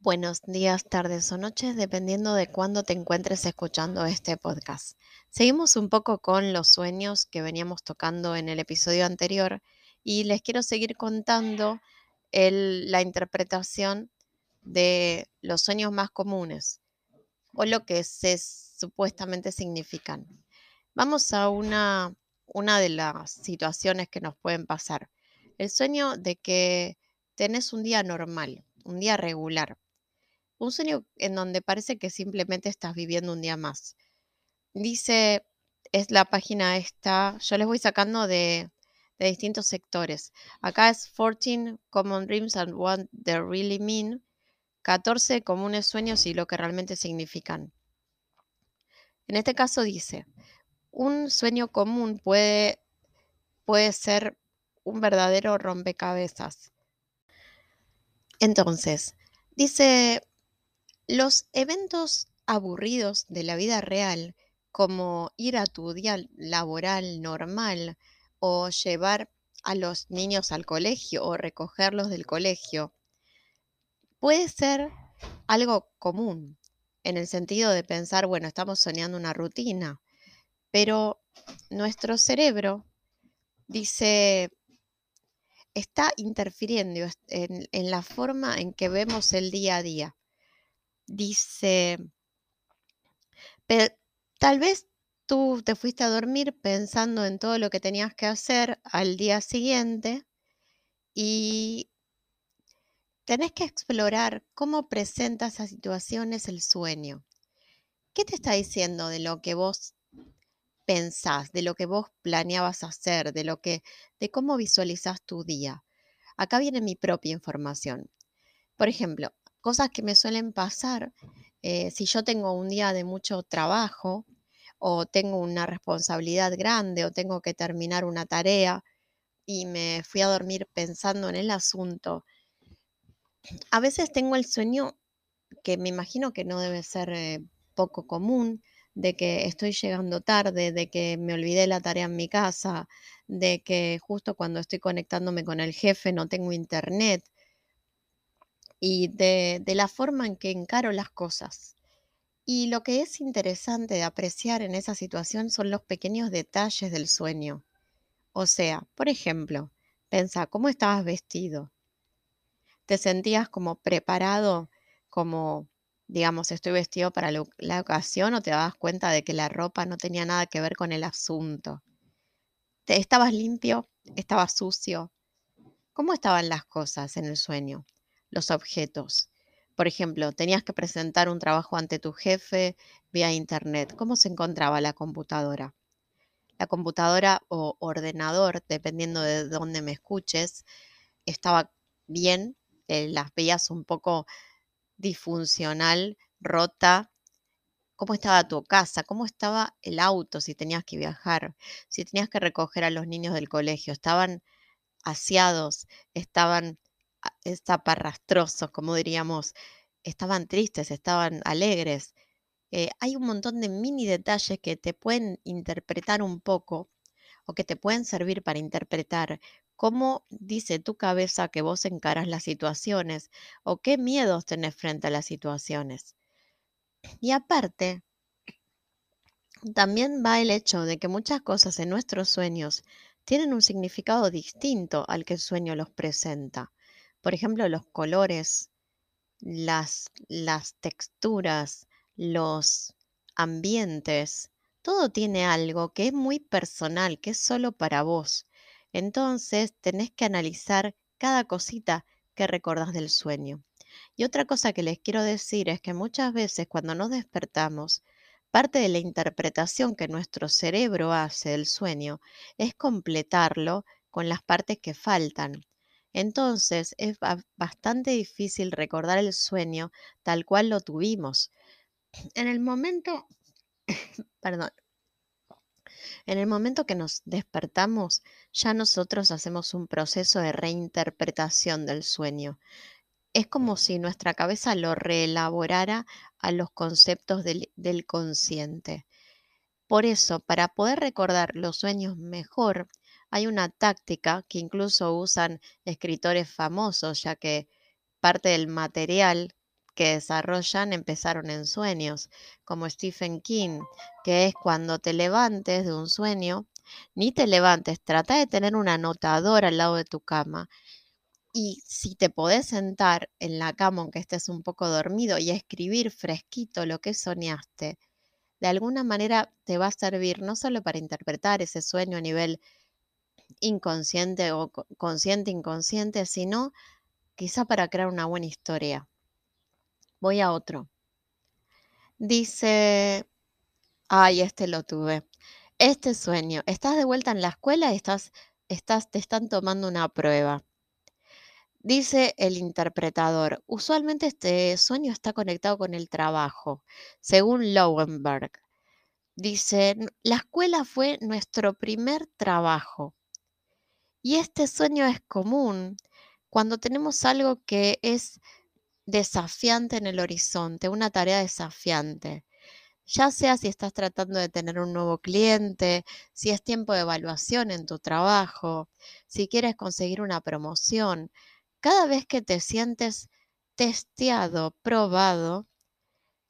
Buenos días, tardes o noches, dependiendo de cuándo te encuentres escuchando este podcast. Seguimos un poco con los sueños que veníamos tocando en el episodio anterior y les quiero seguir contando la interpretación de los sueños más comunes o lo que se supuestamente significan. Vamos a una, una de las situaciones que nos pueden pasar. El sueño de que tenés un día normal, un día regular un sueño en donde parece que simplemente estás viviendo un día más. Dice, es la página esta, yo les voy sacando de, de distintos sectores. Acá es 14 Common Dreams and What They Really Mean, 14 comunes sueños y lo que realmente significan. En este caso dice, un sueño común puede, puede ser un verdadero rompecabezas. Entonces, dice los eventos aburridos de la vida real, como ir a tu día laboral normal o llevar a los niños al colegio o recogerlos del colegio, puede ser algo común en el sentido de pensar, bueno, estamos soñando una rutina, pero nuestro cerebro dice, está interfiriendo en, en la forma en que vemos el día a día dice, tal vez tú te fuiste a dormir pensando en todo lo que tenías que hacer al día siguiente y tenés que explorar cómo presenta esas situaciones el sueño. ¿Qué te está diciendo de lo que vos pensás, de lo que vos planeabas hacer, de lo que de cómo visualizás tu día? Acá viene mi propia información. Por ejemplo, cosas que me suelen pasar eh, si yo tengo un día de mucho trabajo o tengo una responsabilidad grande o tengo que terminar una tarea y me fui a dormir pensando en el asunto, a veces tengo el sueño que me imagino que no debe ser eh, poco común, de que estoy llegando tarde, de que me olvidé la tarea en mi casa, de que justo cuando estoy conectándome con el jefe no tengo internet, y de, la forma en que encaro las cosas. Y lo que es interesante de apreciar en esa situación son los pequeños detalles del sueño. O sea, por ejemplo, pensa cómo estabas vestido. ¿Te sentías como preparado, como, digamos, estoy vestido para la, la ocasión o te dabas cuenta de que la ropa no tenía nada que ver con el asunto? ¿Te, ¿Estabas limpio? ¿Estabas sucio? ¿Cómo estaban las cosas en el sueño? Los objetos. Por ejemplo, tenías que presentar un trabajo ante tu jefe vía internet. ¿Cómo se encontraba la computadora? La computadora o ordenador, dependiendo de dónde me escuches, estaba bien, eh, las veías un poco disfuncional, rota. ¿Cómo estaba tu casa? ¿Cómo estaba el auto si tenías que viajar? Si tenías que recoger a los niños del colegio, ¿estaban aseados? ¿Estaban zaparrastrosos, como diríamos, estaban tristes, estaban alegres. Eh, hay un montón de mini detalles que te pueden interpretar un poco o que te pueden servir para interpretar cómo dice tu cabeza que vos encaras las situaciones o qué miedos tenés frente a las situaciones. Y aparte, también va el hecho de que muchas cosas en nuestros sueños tienen un significado distinto al que el sueño los presenta. Por ejemplo, los colores, las, texturas, los ambientes, todo tiene algo que es muy personal, que es solo para vos. Entonces, tenés que analizar cada cosita que recordás del sueño. Y otra cosa que les quiero decir es que muchas veces cuando nos despertamos, parte de la interpretación que nuestro cerebro hace del sueño es completarlo con las partes que faltan. Entonces es bastante difícil recordar el sueño tal cual lo tuvimos. En el momento, perdón, en el momento que nos despertamos, ya nosotros hacemos un proceso de reinterpretación del sueño. Es como si nuestra cabeza lo reelaborara a los conceptos del, del consciente. Por eso, para poder recordar los sueños mejor, hay una táctica que incluso usan escritores famosos, ya que parte del material que desarrollan empezaron en sueños, como Stephen King, que es cuando te levantes de un sueño, ni te levantes, trata de tener un anotador al lado de tu cama. Y si te podés sentar en la cama, aunque estés un poco dormido, y escribir fresquito lo que soñaste, de alguna manera te va a servir no solo para interpretar ese sueño a nivel inconsciente o consciente inconsciente, sino quizá para crear una buena historia. Voy a otro. Dice, ay, este lo tuve. Este sueño, estás de vuelta en la escuela y estás, estás, te están tomando una prueba. Dice el interpretador, usualmente este sueño está conectado con el trabajo, según Lowenberg. Dice, la escuela fue nuestro primer trabajo. Y este sueño es común cuando tenemos algo que es desafiante en el horizonte, una tarea desafiante. Ya sea si estás tratando de tener un nuevo cliente, si es tiempo de evaluación en tu trabajo, si quieres conseguir una promoción, cada vez que te sientes testeado, probado,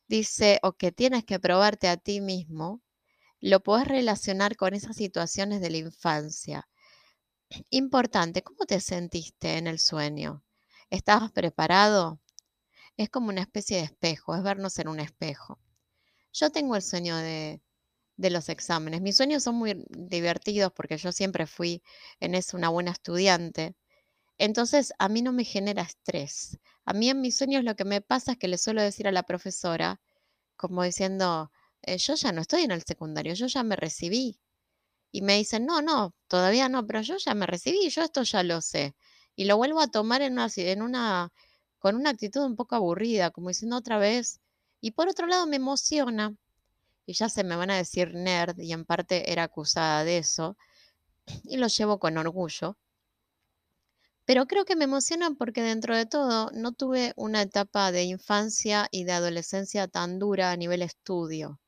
dice, o que tienes que probarte a ti mismo, lo puedes relacionar con esas situaciones de la infancia. Importante, ¿cómo te sentiste en el sueño? ¿Estabas preparado? Es como una especie de espejo, es vernos en un espejo. Yo tengo el sueño de, los exámenes. Mis sueños son muy divertidos porque yo siempre fui en eso una buena estudiante. Entonces, a mí no me genera estrés. A mí en mis sueños lo que me pasa es que le suelo decir a la profesora, como diciendo, eh, yo ya no estoy en el secundario, yo ya me recibí. Y me dicen, no, no, todavía no, pero yo ya me recibí, yo esto ya lo sé. Y lo vuelvo a tomar en una, en una con una actitud un poco aburrida, como diciendo otra vez. Y por otro lado me emociona, y ya se me van a decir nerd, y en parte era acusada de eso, y lo llevo con orgullo. Pero creo que me emociona porque dentro de todo no tuve una etapa de infancia y de adolescencia tan dura a nivel estudio.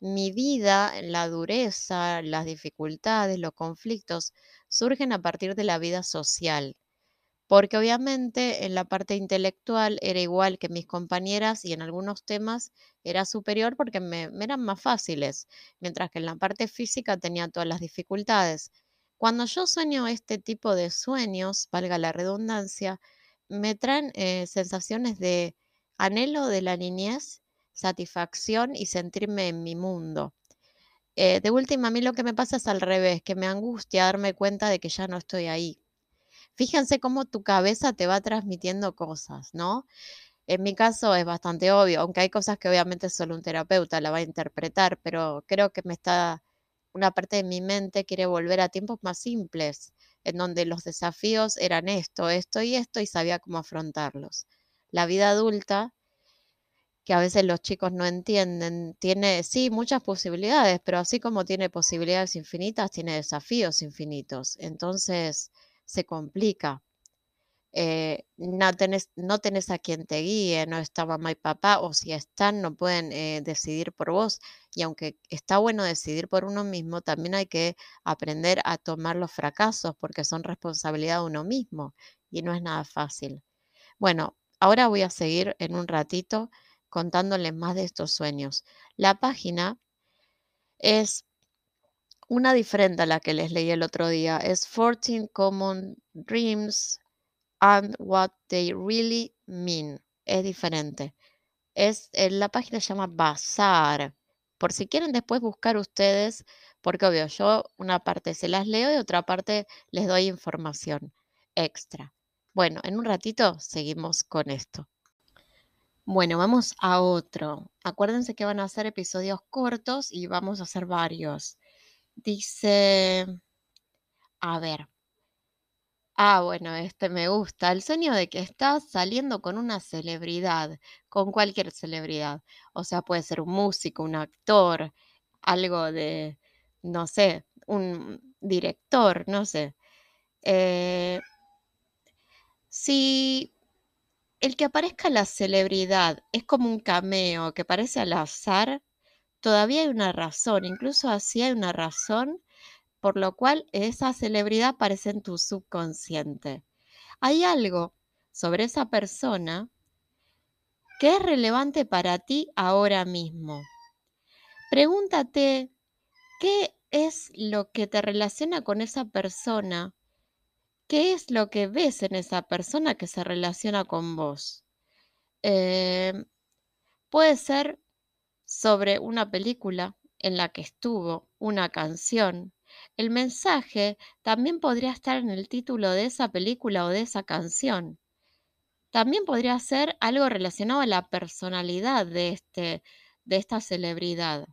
Mi vida, la dureza, las dificultades, los conflictos surgen a partir de la vida social porque obviamente en la parte intelectual era igual que mis compañeras y en algunos temas era superior porque me, eran más fáciles, mientras que en la parte física tenía todas las dificultades. Cuando yo sueño este tipo de sueños, valga la redundancia, me traen eh, sensaciones de anhelo de la niñez, satisfacción y sentirme en mi mundo. Eh, de última, a mí lo que me pasa es al revés, que me angustia darme cuenta de que ya no estoy ahí. Fíjense cómo tu cabeza te va transmitiendo cosas, ¿no? En mi caso es bastante obvio, aunque hay cosas que obviamente solo un terapeuta la va a interpretar, pero creo que me está, una parte de mi mente quiere volver a tiempos más simples, en donde los desafíos eran esto, esto y esto y sabía cómo afrontarlos. La vida adulta, que a veces los chicos no entienden, tiene, sí, muchas posibilidades, pero así como tiene posibilidades infinitas, tiene desafíos infinitos. Entonces, se complica. Eh, no, tenés, no tenés a quien te guíe, no está mamá y papá, o si están, no pueden eh, decidir por vos. Y aunque está bueno decidir por uno mismo, también hay que aprender a tomar los fracasos porque son responsabilidad de uno mismo y no es nada fácil. Bueno, ahora voy a seguir en un ratito contándoles más de estos sueños. La página es una diferente a la que les leí el otro día es 14 Common Dreams and What They Really Mean. Es diferente. Es, eh, la página se llama Bazar. Por si quieren después buscar ustedes, porque obvio, yo una parte se las leo y otra parte les doy información extra. Bueno, en un ratito seguimos con esto. Bueno, vamos a otro. Acuérdense que van a ser episodios cortos y vamos a hacer varios. Dice, a ver. Ah, bueno, este me gusta. El sueño de que estás saliendo con una celebridad, con cualquier celebridad. O sea, puede ser un músico, un actor, algo de, no sé, un director, no sé. Eh, si el que aparezca la celebridad es como un cameo que parece al azar, todavía hay una razón, incluso así hay una razón por lo cual esa celebridad aparece en tu subconsciente. Hay algo sobre esa persona ¿Qué es relevante para ti ahora mismo? Pregúntate qué es lo que te relaciona con esa persona, qué es lo que ves en esa persona que se relaciona con vos. Em, puede ser sobre una película en la que estuvo, una canción. El mensaje también podría estar en el título de esa película o de esa canción. También podría ser algo relacionado a la personalidad de, este, de esta celebridad.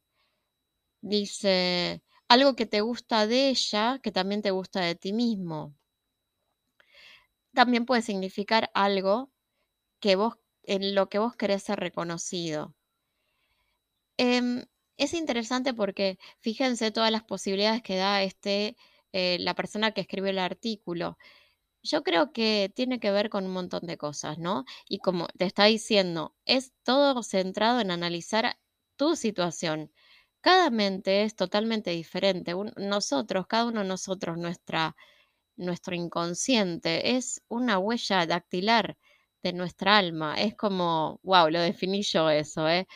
Dice, algo que te gusta de ella, que también te gusta de ti mismo. También puede significar algo que vos, en lo que vos querés ser reconocido. Em, es interesante porque fíjense todas las posibilidades que da este, eh, la persona que escribe el artículo. Yo creo que tiene que ver con un montón de cosas, ¿no? Y como te está diciendo, es todo centrado en analizar tu situación. Cada mente es totalmente diferente. nosotros, cada uno de nosotros, nuestra, nuestro inconsciente es una huella dactilar de nuestra alma. Es como, wow, lo definí yo eso, ¿eh?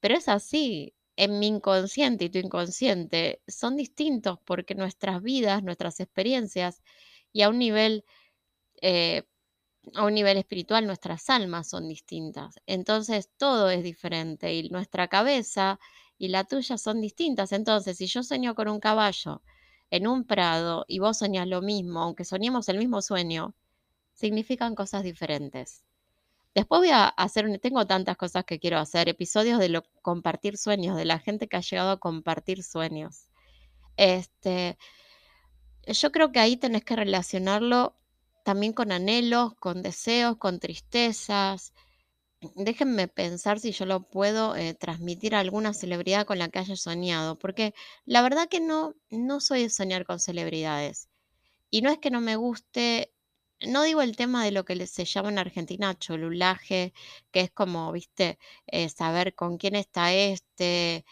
Pero es así. En mi inconsciente y tu inconsciente son distintos porque nuestras vidas, nuestras experiencias y a un nivel eh, a un nivel espiritual nuestras almas son distintas. Entonces todo es diferente y nuestra cabeza y la tuya son distintas. Entonces, si yo sueño con un caballo en un prado y vos soñás lo mismo, aunque soñemos el mismo sueño, significan cosas diferentes. Después voy a hacer, tengo tantas cosas que quiero hacer, episodios de lo, compartir sueños, de la gente que ha llegado a compartir sueños. Este, yo creo que ahí tenés que relacionarlo también con anhelos, con deseos, con tristezas. Déjenme pensar si yo lo puedo eh, transmitir a alguna celebridad con la que haya soñado, porque la verdad que no, no soy de soñar con celebridades. Y no es que no me guste no digo el tema de lo que se llama en Argentina cholulaje, que es como, viste, eh, saber con quién está este,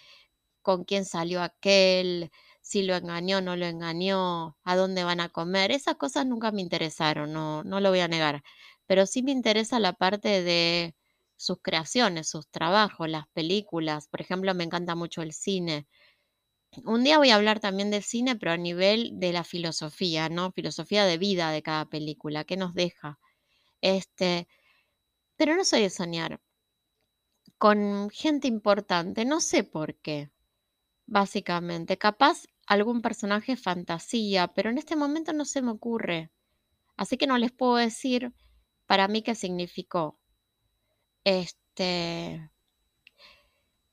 con quién salió aquel, si lo engañó, no lo engañó, a dónde van a comer. Esas cosas nunca me interesaron, no, no lo voy a negar. Pero sí me interesa la parte de sus creaciones, sus trabajos, las películas. Por ejemplo, me encanta mucho el cine. Un día voy a hablar también del cine, pero a nivel de la filosofía, ¿no? Filosofía de vida de cada película, ¿qué nos deja? Este, pero no soy de soñar con gente importante, no sé por qué, básicamente. Capaz algún personaje fantasía, pero en este momento no se me ocurre. Así que no les puedo decir para mí qué significó. Este,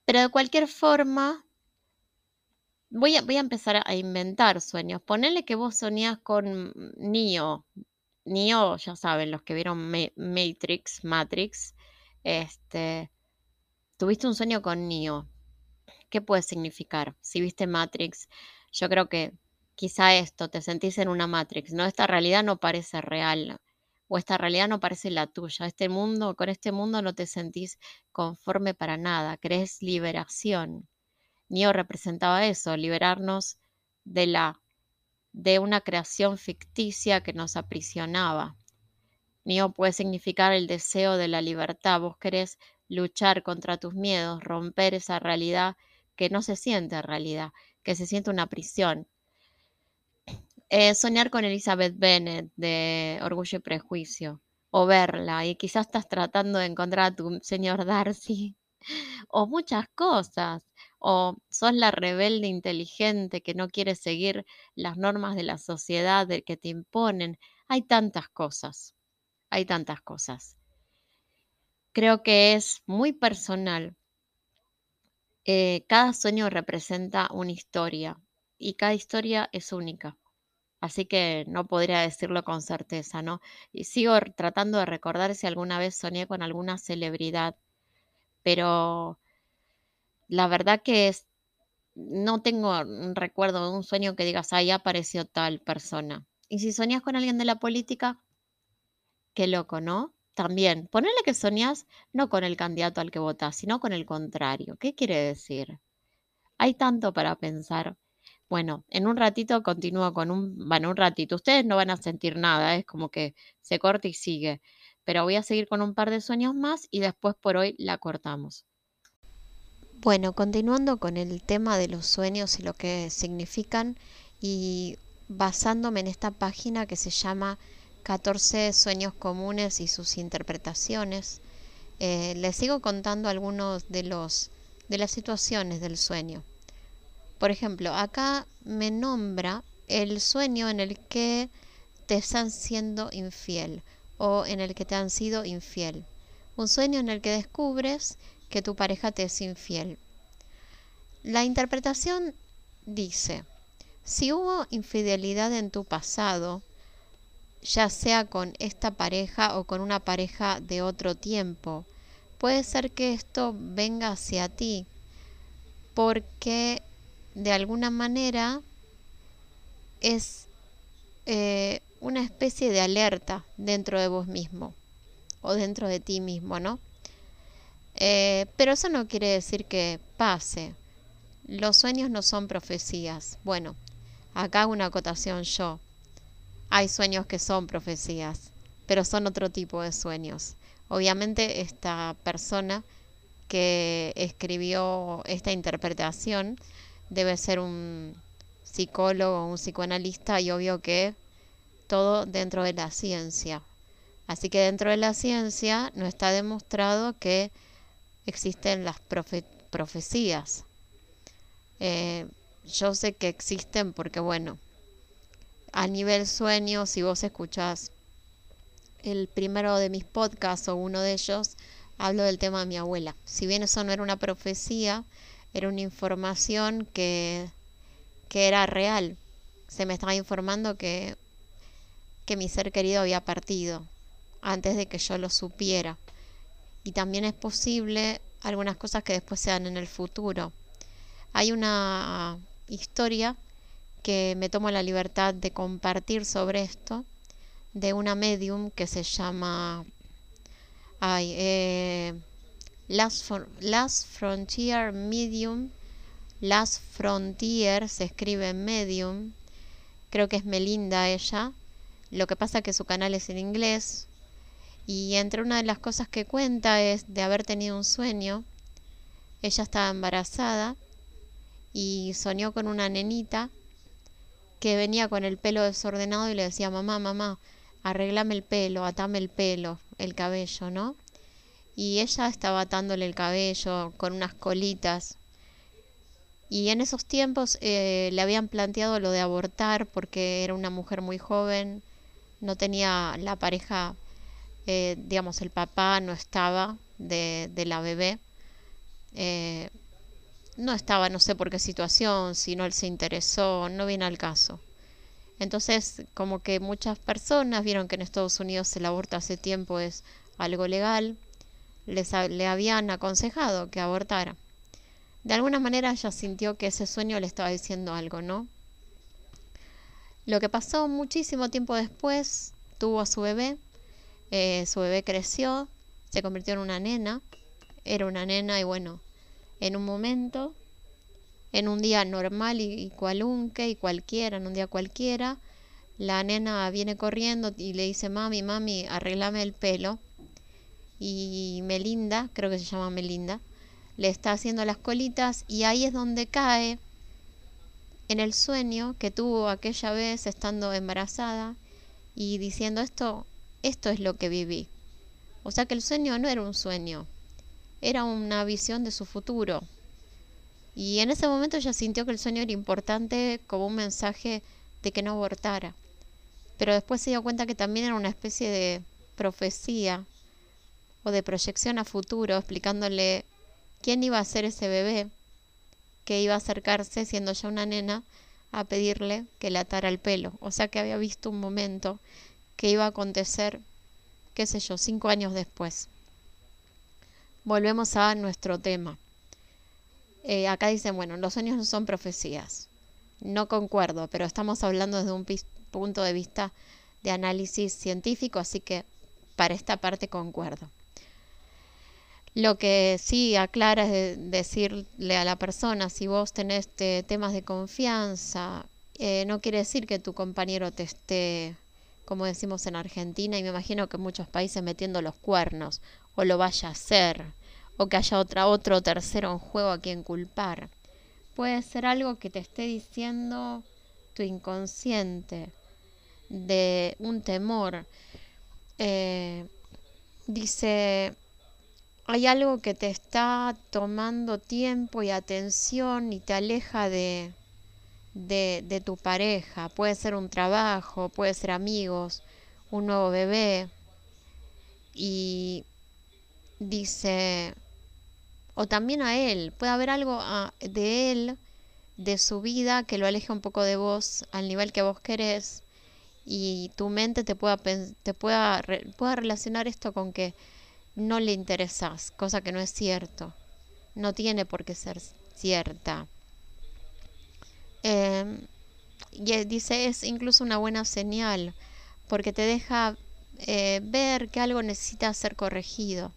pero de cualquier forma, Voy a, voy a empezar a inventar sueños. Ponele que vos soñás con Neo. Neo, ya saben, los que vieron Matrix, Matrix, este, tuviste un sueño con Neo. ¿Qué puede significar? Si viste Matrix, yo creo que quizá esto, te sentís en una Matrix, ¿no? Esta realidad no parece real, o esta realidad no parece la tuya. Este mundo, con este mundo no te sentís conforme para nada, crees liberación. Neo representaba eso, liberarnos de la de una creación ficticia que nos aprisionaba. Neo puede significar el deseo de la libertad. Vos querés luchar contra tus miedos, romper esa realidad que no se siente realidad, que se siente una prisión. Eh, soñar con Elizabeth Bennet de Orgullo y Prejuicio, o verla, y quizás estás tratando de encontrar a tu señor Darcy, o muchas cosas o sos la rebelde inteligente que no quiere seguir las normas de la sociedad que te imponen. Hay tantas cosas, hay tantas cosas. Creo que es muy personal. Eh, cada sueño representa una historia y cada historia es única. Así que no podría decirlo con certeza, ¿no? Y sigo tratando de recordar si alguna vez soñé con alguna celebridad, pero la verdad que es, no tengo un recuerdo de un sueño que digas, ahí apareció tal persona. Y si soñas con alguien de la política, qué loco, ¿no? También, ponele que soñás no con el candidato al que votás, sino con el contrario. ¿Qué quiere decir? Hay tanto para pensar. Bueno, en un ratito continúo con un, bueno, un ratito. Ustedes no van a sentir nada, es como que se corta y sigue. pero voy a seguir con un par de sueños más y después por hoy la cortamos. Bueno, continuando con el tema de los sueños y lo que significan y basándome en esta página que se llama 14 sueños comunes y sus interpretaciones, eh, les sigo contando algunos de los de las situaciones del sueño. Por ejemplo, acá me nombra el sueño en el que te están siendo infiel o en el que te han sido infiel. Un sueño en el que descubres que tu pareja te es infiel. La interpretación dice, si hubo infidelidad en tu pasado, ya sea con esta pareja o con una pareja de otro tiempo, puede ser que esto venga hacia ti porque de alguna manera es eh, una especie de alerta dentro de vos mismo o dentro de ti mismo, ¿no? Eh, pero eso no quiere decir que pase. Los sueños no son profecías. Bueno, acá hago una acotación yo. Hay sueños que son profecías, pero son otro tipo de sueños. Obviamente esta persona que escribió esta interpretación debe ser un psicólogo, un psicoanalista y obvio que todo dentro de la ciencia. Así que dentro de la ciencia no está demostrado que existen las profecías. Eh, yo sé que existen porque, bueno, a nivel sueño, si vos escuchás el primero de mis podcasts o uno de ellos, hablo del tema de mi abuela. Si bien eso no era una profecía, era una información que, que era real. Se me estaba informando que, que mi ser querido había partido antes de que yo lo supiera. Y también es posible algunas cosas que después sean en el futuro. Hay una historia que me tomo la libertad de compartir sobre esto, de una medium que se llama ay, eh, Last Frontier Medium. Last Frontier se escribe medium. Creo que es Melinda ella. Lo que pasa que su canal es en inglés. Y entre una de las cosas que cuenta es de haber tenido un sueño. Ella estaba embarazada y soñó con una nenita que venía con el pelo desordenado y le decía, mamá, mamá, arreglame el pelo, atame el pelo, el cabello, ¿no? Y ella estaba atándole el cabello con unas colitas. Y en esos tiempos eh, le habían planteado lo de abortar porque era una mujer muy joven, no tenía la pareja, eh, digamos, el papá no estaba de, de la bebé. Eh, no estaba, no sé por qué situación, si no él se interesó, no viene al caso. Entonces, como que muchas personas vieron que en Estados Unidos el aborto hace tiempo es algo legal, les, le habían aconsejado que abortara. De alguna manera ella sintió que ese sueño le estaba diciendo algo, ¿no? Lo que pasó muchísimo tiempo después, tuvo a su bebé, eh, su bebé creció, se convirtió en una nena, era una nena y bueno, en un momento en un día normal y, cualunque y cualquiera, en un día cualquiera, la nena viene corriendo y le dice, mami, mami, arreglame el pelo. Y Melinda, creo que se llama Melinda, le está haciendo las colitas y ahí es donde cae en el sueño que tuvo aquella vez estando embarazada y diciendo esto, esto es lo que viví. O sea que el sueño no era un sueño, era una visión de su futuro, y en ese momento ella sintió que el sueño era importante como un mensaje de que no abortara. Pero después se dio cuenta que también era una especie de profecía o de proyección a futuro, explicándole quién iba a ser ese bebé que iba a acercarse, siendo ya una nena, a pedirle que le atara el pelo. O sea que había visto un momento que iba a acontecer, qué sé yo, cinco años después. Volvemos a nuestro tema. Eh, acá dicen, bueno, los sueños no son profecías. No concuerdo, pero estamos hablando desde un punto de vista de análisis científico, así que para esta parte concuerdo. Lo que sí aclara es decirle a la persona, si vos tenés temas de confianza, eh, no quiere decir que tu compañero te esté como decimos en Argentina, y me imagino que en muchos países metiendo los cuernos, o lo vaya a hacer, o que haya otra, otro tercero en juego a quien culpar. Puede ser algo que te esté diciendo tu inconsciente, de un temor. Eh, dice, hay algo que te está tomando tiempo y atención y te aleja de, de, tu pareja. Puede ser un trabajo, puede ser amigos, un nuevo bebé. Y dice, o también a él, puede haber algo ah, de él, de su vida, que lo aleje un poco de vos al nivel que vos querés y tu mente te pueda, te pueda, pueda relacionar esto con que no le interesas, cosa que no es cierto. No tiene por qué ser cierta. Em, y dice, es incluso una buena señal, porque te deja eh, ver que algo necesita ser corregido.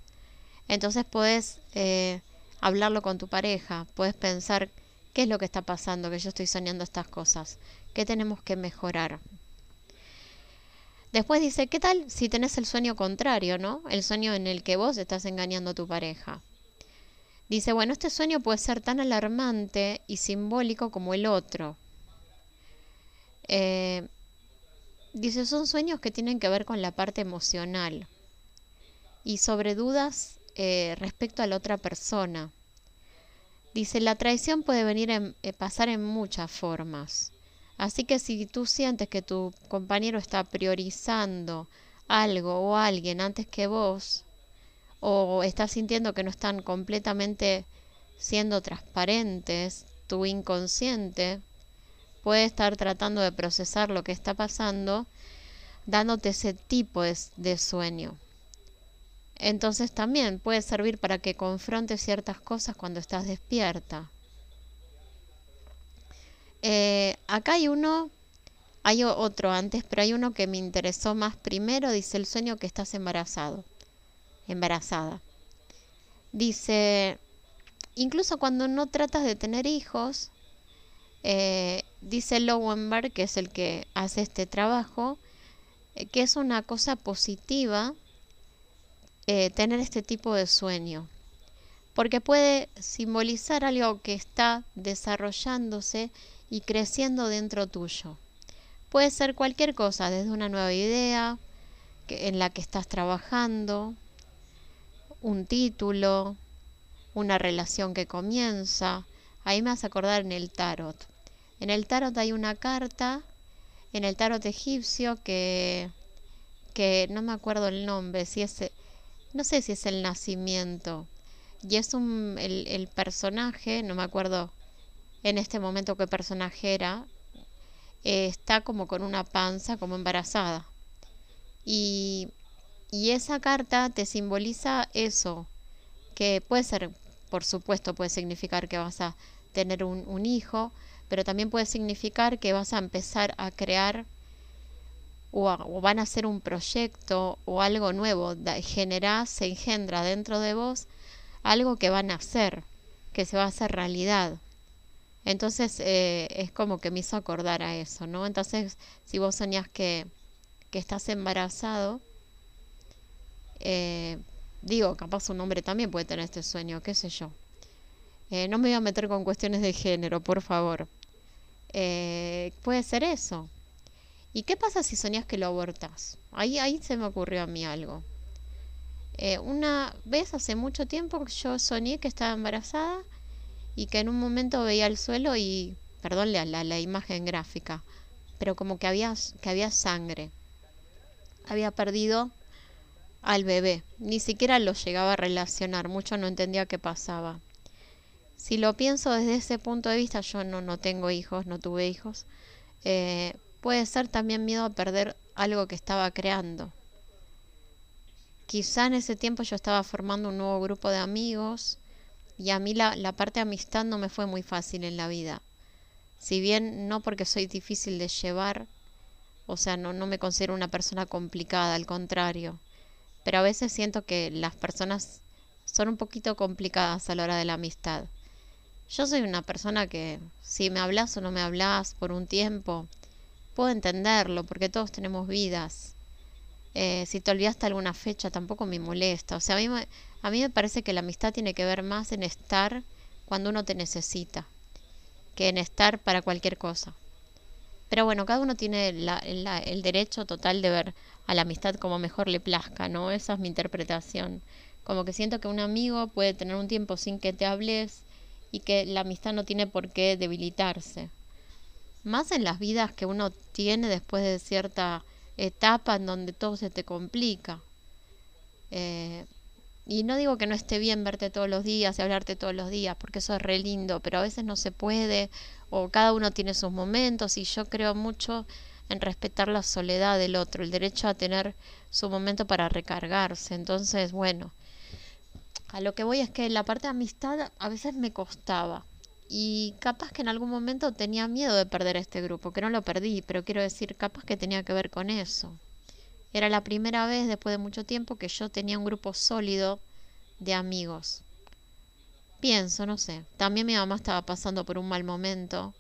Entonces puedes eh, hablarlo con tu pareja, puedes pensar qué es lo que está pasando, que yo estoy soñando estas cosas, qué tenemos que mejorar. Después dice, ¿qué tal si tenés el sueño contrario, ¿no? El sueño en el que vos estás engañando a tu pareja. Dice, bueno, este sueño puede ser tan alarmante y simbólico como el otro. Eh, dice, son sueños que tienen que ver con la parte emocional y sobre dudas eh, respecto a la otra persona. Dice, la traición puede venir a eh, pasar en muchas formas. Así que si tú sientes que tu compañero está priorizando algo o alguien antes que vos, o estás sintiendo que no están completamente siendo transparentes, tu inconsciente puede estar tratando de procesar lo que está pasando, dándote ese tipo de, sueño. Entonces también puede servir para que confrontes ciertas cosas cuando estás despierta. Eh, acá hay uno, hay otro antes, pero hay uno que me interesó más primero, dice el sueño que estás embarazado, embarazada. Dice, incluso cuando no tratas de tener hijos, eh, dice Lowenberg, que es el que hace este trabajo, eh, que es una cosa positiva tener este tipo de sueño, porque puede simbolizar algo que está desarrollándose y creciendo dentro tuyo. Puede ser cualquier cosa, desde una nueva idea en la que estás trabajando, un título, una relación que comienza. Ahí me vas a acordar en el tarot. En el tarot hay una carta, en el tarot egipcio que, que no me acuerdo el nombre, si es, no sé si es el nacimiento. Y es un, el, el personaje, no me acuerdo en este momento qué personaje era, eh, está como con una panza, como embarazada. Y, y esa carta te simboliza eso, que puede ser, por supuesto, puede significar que vas a tener un, hijo, pero también puede significar que vas a empezar a crear o, van a hacer un proyecto o algo nuevo, genera, se engendra dentro de vos algo que van a hacer, que se va a hacer realidad. Entonces eh, es como que me hizo acordar a eso, ¿no? Entonces, si vos soñás que, que estás embarazado, eh, digo, capaz un hombre también puede tener este sueño, qué sé yo. Eh, no me voy a meter con cuestiones de género, por favor. puede ser eso. ¿Y qué pasa si soñás que lo abortas? Ahí, ahí se me ocurrió a mí algo. una vez hace mucho tiempo yo soñé que estaba embarazada y que en un momento veía el suelo y, perdón la, la imagen gráfica, pero como que había, que había sangre. Había perdido al bebé. Ni siquiera lo llegaba a relacionar, mucho no entendía qué pasaba. Si lo pienso desde ese punto de vista, yo no, no tengo hijos, no tuve hijos, eh, puede ser también miedo a perder algo que estaba creando. Quizá en ese tiempo yo estaba formando un nuevo grupo de amigos y a mí la, la parte de amistad no me fue muy fácil en la vida. Si bien no porque soy difícil de llevar, o sea, no, no me considero una persona complicada, al contrario. Pero a veces siento que las personas son un poquito complicadas a la hora de la amistad. Yo soy una persona que si me hablas o no me hablas por un tiempo, puedo entenderlo, porque todos tenemos vidas. Eh, si te olvidaste alguna fecha, tampoco me molesta. O sea, a mí, me, a mí me parece que la amistad tiene que ver más en estar cuando uno te necesita, que en estar para cualquier cosa. Pero bueno, cada uno tiene el derecho total de ver a la amistad como mejor le plazca, ¿no? Esa es mi interpretación. Como que siento que un amigo puede tener un tiempo sin que te hables y que la amistad no tiene por qué debilitarse. Más en las vidas que uno tiene después de cierta etapa en donde todo se te complica. Eh, y no digo que no esté bien verte todos los días y hablarte todos los días, porque eso es re lindo, pero a veces no se puede, o cada uno tiene sus momentos, y yo creo mucho en respetar la soledad del otro, el derecho a tener su momento para recargarse. Entonces, bueno, a lo que voy es que la parte de amistad a veces me costaba. Y capaz que en algún momento tenía miedo de perder este grupo, que no lo perdí, pero quiero decir, capaz que tenía que ver con eso. Era la primera vez después de mucho tiempo que yo tenía un grupo sólido de amigos. Pienso, no sé. También mi mamá estaba pasando por un mal momento.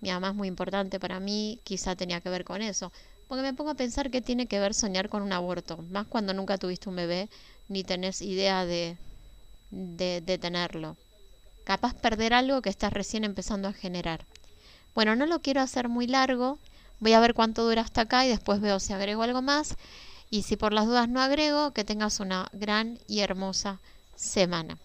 Mi mamá es muy importante para mí, quizá tenía que ver con eso. Porque me pongo a pensar que tiene que ver soñar con un aborto, más cuando nunca tuviste un bebé ni tenés idea de, de, de tenerlo. Capaz perder algo que estás recién empezando a generar. Bueno, no lo quiero hacer muy largo, Voy a ver cuánto dura hasta acá y después veo si agrego algo más. Y si por las dudas no agrego, que tengas una gran y hermosa semana.